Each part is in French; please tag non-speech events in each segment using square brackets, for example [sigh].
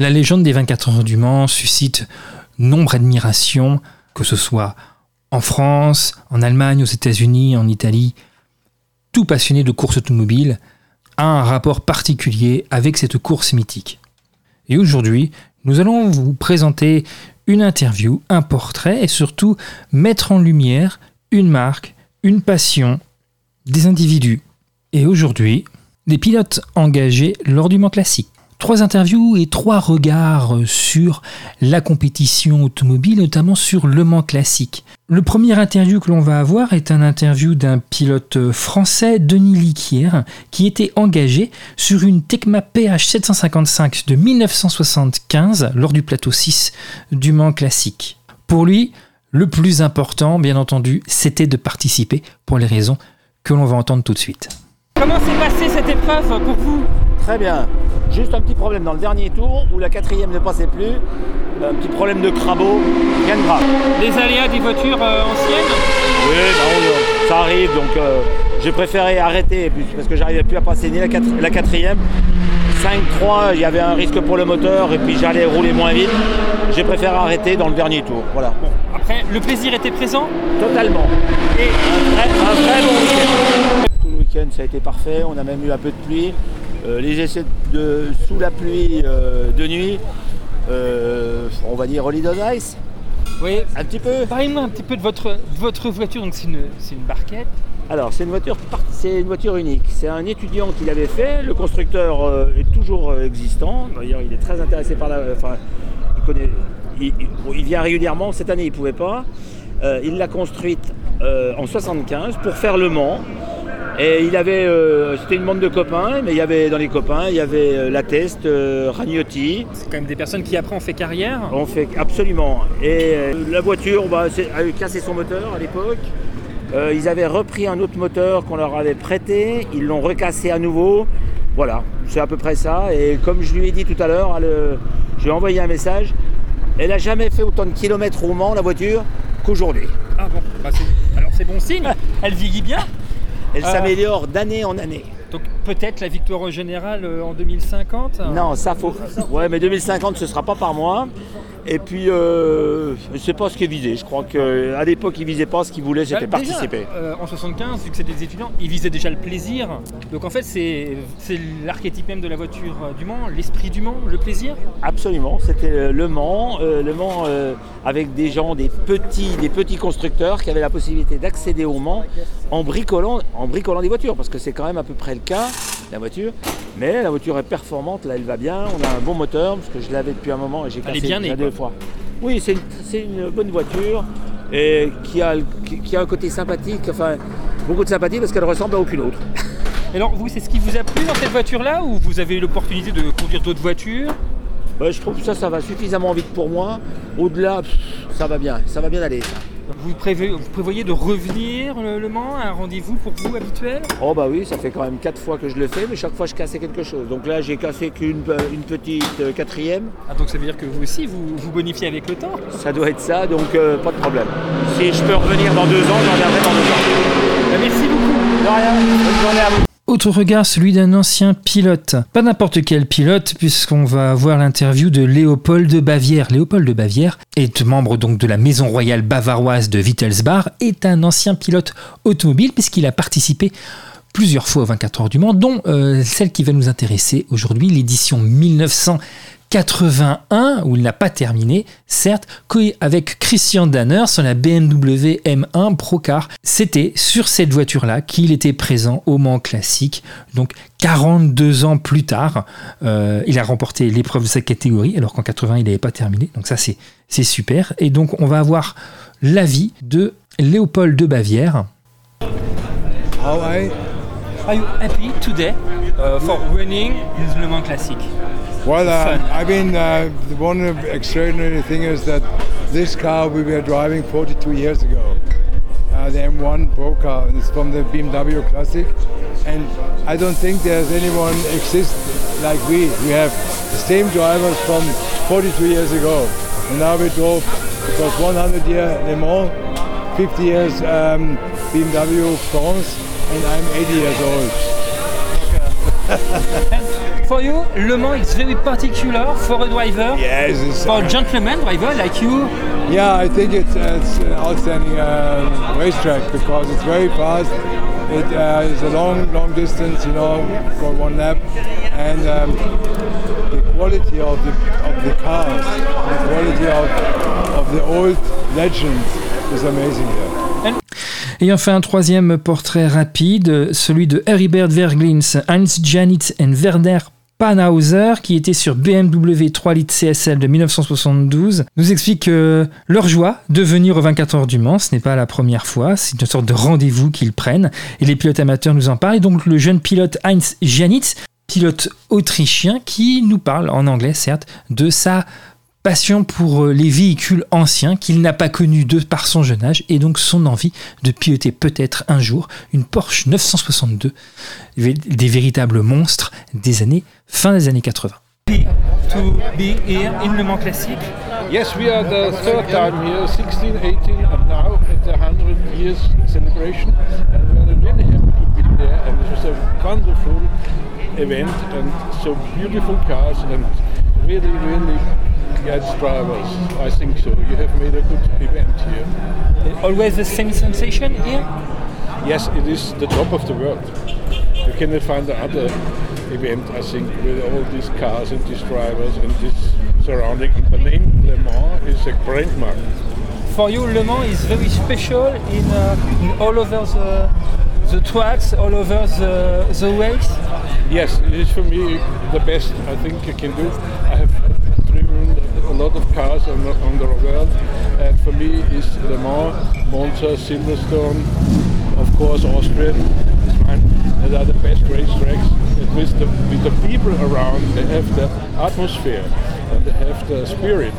La légende des 24 heures du Mans suscite nombre d'admiration, que ce soit en France, en Allemagne, aux États-Unis, en Italie. Tout passionné de course automobile a un rapport particulier avec cette course mythique. Et aujourd'hui, nous allons vous présenter une interview, un portrait et surtout mettre en lumière une marque, une passion, des individus. Et aujourd'hui, des pilotes engagés lors du Mans Classique. Trois interviews et trois regards sur la compétition automobile, notamment sur Le Mans Classique. Le premier interview que l'on va avoir est un interview d'un pilote français, Denis Liquière, qui était engagé sur une Tecma PH 755 de 1975 lors du plateau 6 du Mans Classique. Pour lui, le plus important, bien entendu, c'était de participer pour les raisons que l'on va entendre tout de suite. Comment s'est passée cette épreuve pour vous? Très bien. Juste un petit problème dans le dernier tour où la quatrième ne passait plus. Un petit problème de crabeau, rien de grave. Les aléas des voitures euh, anciennes Oui, bah, ça arrive donc euh, j'ai préféré arrêter parce que j'arrivais plus à passer ni la, la quatrième. 5-3, il y avait un risque pour le moteur et puis j'allais rouler moins vite. J'ai préféré arrêter dans le dernier tour. Voilà. après, le plaisir était présent Totalement. Et un vrai, un vrai bon week-end. Tout le week-end, ça a été parfait. On a même eu un peu de pluie. Euh, les essais de, sous la pluie euh, de nuit, euh, on va dire on Ice. Oui. Un petit peu. Parlez-moi un petit peu de votre, votre voiture. Donc c'est une, une barquette. Alors c'est une voiture, c'est une voiture unique. C'est un étudiant qui l'avait fait. Le constructeur est toujours existant. D'ailleurs, il est très intéressé par la. Enfin, il connaît. Il, vient régulièrement. Cette année, il ne pouvait pas. il l'a construite en 75 pour faire le Mans. Et il avait, euh, c'était une bande de copains, mais il y avait dans les copains, il y avait euh, la Test, euh, Ragnotti. C'est quand même des personnes qui après ont fait carrière. On fait absolument. Et la voiture bah, a eu cassé son moteur à l'époque. ils avaient repris un autre moteur qu'on leur avait prêté, ils l'ont recassé à nouveau. Voilà, c'est à peu près ça. Et comme je lui ai dit tout à l'heure, je lui ai envoyé un message. Elle n'a jamais fait autant de kilomètres au Mans, la voiture, qu'aujourd'hui. Ah bon, bah, alors c'est bon signe, [laughs] elle vieillit bien. Elle euh, s'améliore d'année en année. Donc peut-être la victoire générale euh, en 2050 Non, ça faut. Ouais, mais 2050 ce sera pas par mois. Et puis, euh, c'est pas ce qui est visé. Je crois qu'à l'époque, ils visaient pas ce qu'ils voulaient, c'était bah, participer. Euh, en 75, vu que c'était des étudiants, ils visaient déjà le plaisir. Donc en fait, c'est l'archétype même de la voiture du Mans, l'esprit du Mans, le plaisir Absolument. C'était le Mans, le Mans avec des gens, des petits, des petits constructeurs qui avaient la possibilité d'accéder au Mans en bricolant, en bricolant des voitures, parce que c'est quand même à peu près le cas, la voiture. Mais la voiture est performante, là elle va bien, on a un bon moteur, parce que je l'avais depuis un moment et j'ai cassé bien deux fois. Oui, c'est une, bonne voiture et qui a, qui, a un côté sympathique, enfin beaucoup de sympathie parce qu'elle ressemble à aucune autre. [laughs] Alors vous, c'est ce qui vous a plu dans cette voiture-là ou vous avez eu l'opportunité de conduire d'autres voitures? Bah, Je trouve que ça, ça va suffisamment vite pour moi. Au-delà, ça va bien, ça va bien aller. Vous, prévoyez de revenir le, Mans à un rendez-vous pour vous habituel? Oh bah oui, ça fait quand même quatre fois que je le fais, mais chaque fois je cassais quelque chose. Donc là j'ai cassé qu'une une petite euh, quatrième. Ah donc ça veut dire que vous aussi vous vous bonifiez avec le temps? Ça doit être ça, donc euh, pas de problème. Si je peux revenir dans deux ans, j'en reviendrai dans deux ans. Bah, merci beaucoup. De rien, bonne journée à vous. Autre regard, celui d'un ancien pilote. Pas n'importe quel pilote, puisqu'on va voir l'interview de Léopold de Bavière. Léopold de Bavière est membre donc de la maison royale bavaroise de Wittelsbach, est un ancien pilote automobile, puisqu'il a participé plusieurs fois aux 24 heures du Mans, dont euh, celle qui va nous intéresser aujourd'hui, l'édition 1900. 81, où il n'a pas terminé, certes, avec Christian Danner sur la BMW M1 Procar. C'était sur cette voiture-là qu'il était présent au Mans Classique. Donc 42 ans plus tard, euh, il a remporté l'épreuve de sa catégorie, alors qu'en 80, il n'avait pas terminé. Donc ça, c'est super. Et donc, on va avoir l'avis de Léopold de Bavière. How are you? Happy today uh, for winning Le Mans Classic Well, uh, I mean, uh, one extraordinary thing is that this car we were driving 42 years ago. Uh, the M1 Pro car is from the BMW Classic, and I don't think there's anyone exists like we. We have the same drivers from 42 years ago, and now we drove because 100 year Le Mans, 50 years um, BMW France, and I'm 80 years old. [laughs] For you, Le Mans is very particular for a driver, Yes, it's, for a gentleman driver like you. yeah, I think it's, it's an outstanding uh, racetrack because it's very fast. It uh, is a long, long distance, you know, for one lap, and um, the quality of the of the cars, the quality of, of the old legends is amazing here. Et enfin, un troisième portrait rapide, celui de Heribert Verglins, Heinz Janitz et Werner Panhauser, qui était sur BMW 3 litres CSL de 1972, nous explique que leur joie de venir au 24 heures du Mans, ce n'est pas la première fois, c'est une sorte de rendez-vous qu'ils prennent, et les pilotes amateurs nous en parlent, et donc le jeune pilote Heinz Janitz, pilote autrichien, qui nous parle en anglais, certes, de sa passion pour euh, les véhicules anciens qu'il n'a pas connus de par son jeune âge et donc son envie de piloter peut-être un jour une Porsche 962, vé- des véritables monstres des années fin des années 80. To be here in Le Mans Classic. Yes, we are the third time here, 16, 18, and now at the 100 years celebration. And we are really happy to be there. And it was a wonderful event and so beautiful cars and really, really good drivers. I think so. You have made a good event here. Always the same sensation here. Yes, it is the top of the world. You cannot find another event, I think, with all these cars and these drivers and this surrounding. And the name Le Mans is a brand mark. For you, Le Mans is very special in, uh, in all over the, the tracks, all over the, the race. Yes, it is for me the best I think you can do. I have driven a lot of cars on the, on the world, and for me it's Le Mans, Monza, Silverstone, of course Austria is mine. And they are the best racetracks. And with the with the people around, they have the atmosphere and they have the spirit.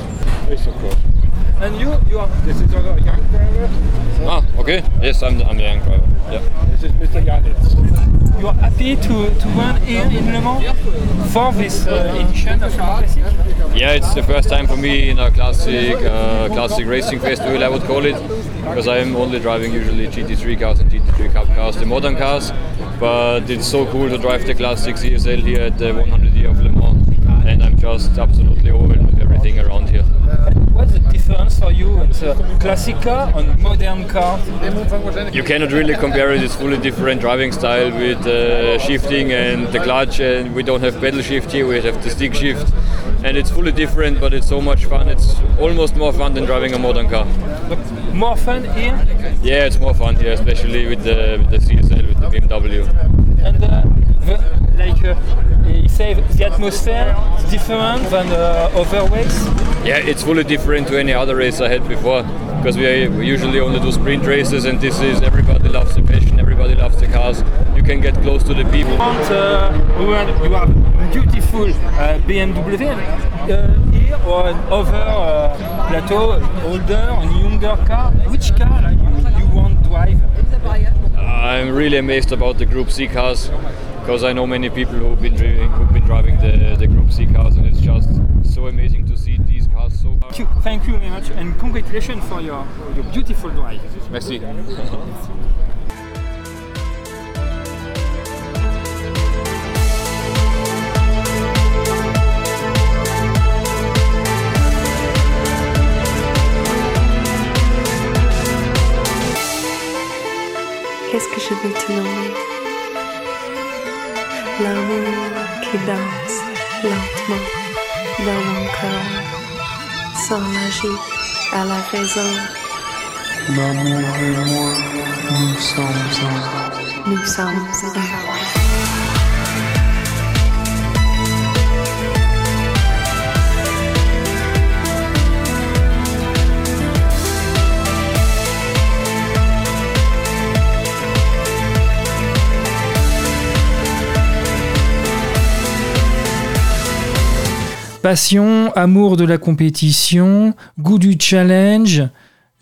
Yes, of course. And you, you are This is a young driver. Ah, okay. Yes, I'm, I'm the young driver. Yeah. This is Mr. Janitz. you are happy to, to run here in Le Mans for this uh, edition of Le Mans Classic. Yeah, it's the first time for me in a classic, uh, classic racing festival, I would call it, because I'm only driving usually GT3 cars and GT3 Cup cars, the modern cars. But it's so cool to drive the classic CSL here at the 100 year of Le Mans, and I'm just absolutely overwhelmed with everything around here. What's the difference for you in the classic car and modern car? You cannot really compare it. It's fully different driving style with uh, shifting and the clutch, and we don't have pedal shift here. We have the stick shift, and it's fully different. But it's so much fun. It's almost more fun than driving a modern car. More fun here Yeah, it's more fun here, especially with the, with the CSL, with the BMW. and uh, the, like uh, said, the atmosphere is different than uh, other races. Yeah, it's fully different to any other race I had before, because we, we usually only do sprint races, and this is everybody loves the passion, everybody loves the cars. You can get close to the people. And, uh, you have- you have beautiful uh, BMW uh, here or other uh, plateau, older and younger car. Which car you, you want to drive? I'm really amazed about the Group C cars, because I know many people who've been driving, who've been driving the, the Group C cars, and it's just so amazing to see these cars so. Thank you, thank you very much and congratulations for your, your beautiful drive. Merci. Danse lentement dans mon cœur, sans magie à la raison. L'amour et moi, nous sommes un. Nous sommes un. Passion, amour de la compétition, goût du challenge,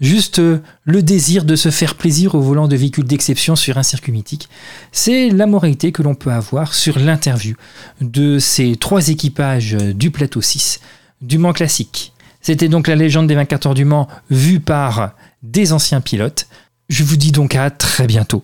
juste euh, le désir de se faire plaisir au volant de véhicules d'exception sur un circuit mythique. C'est la moralité que l'on peut avoir sur l'interview de ces trois équipages euh, du plateau 6 du Mans classique. C'était donc la légende des 24 heures du Mans vue par des anciens pilotes. Je vous dis donc à très bientôt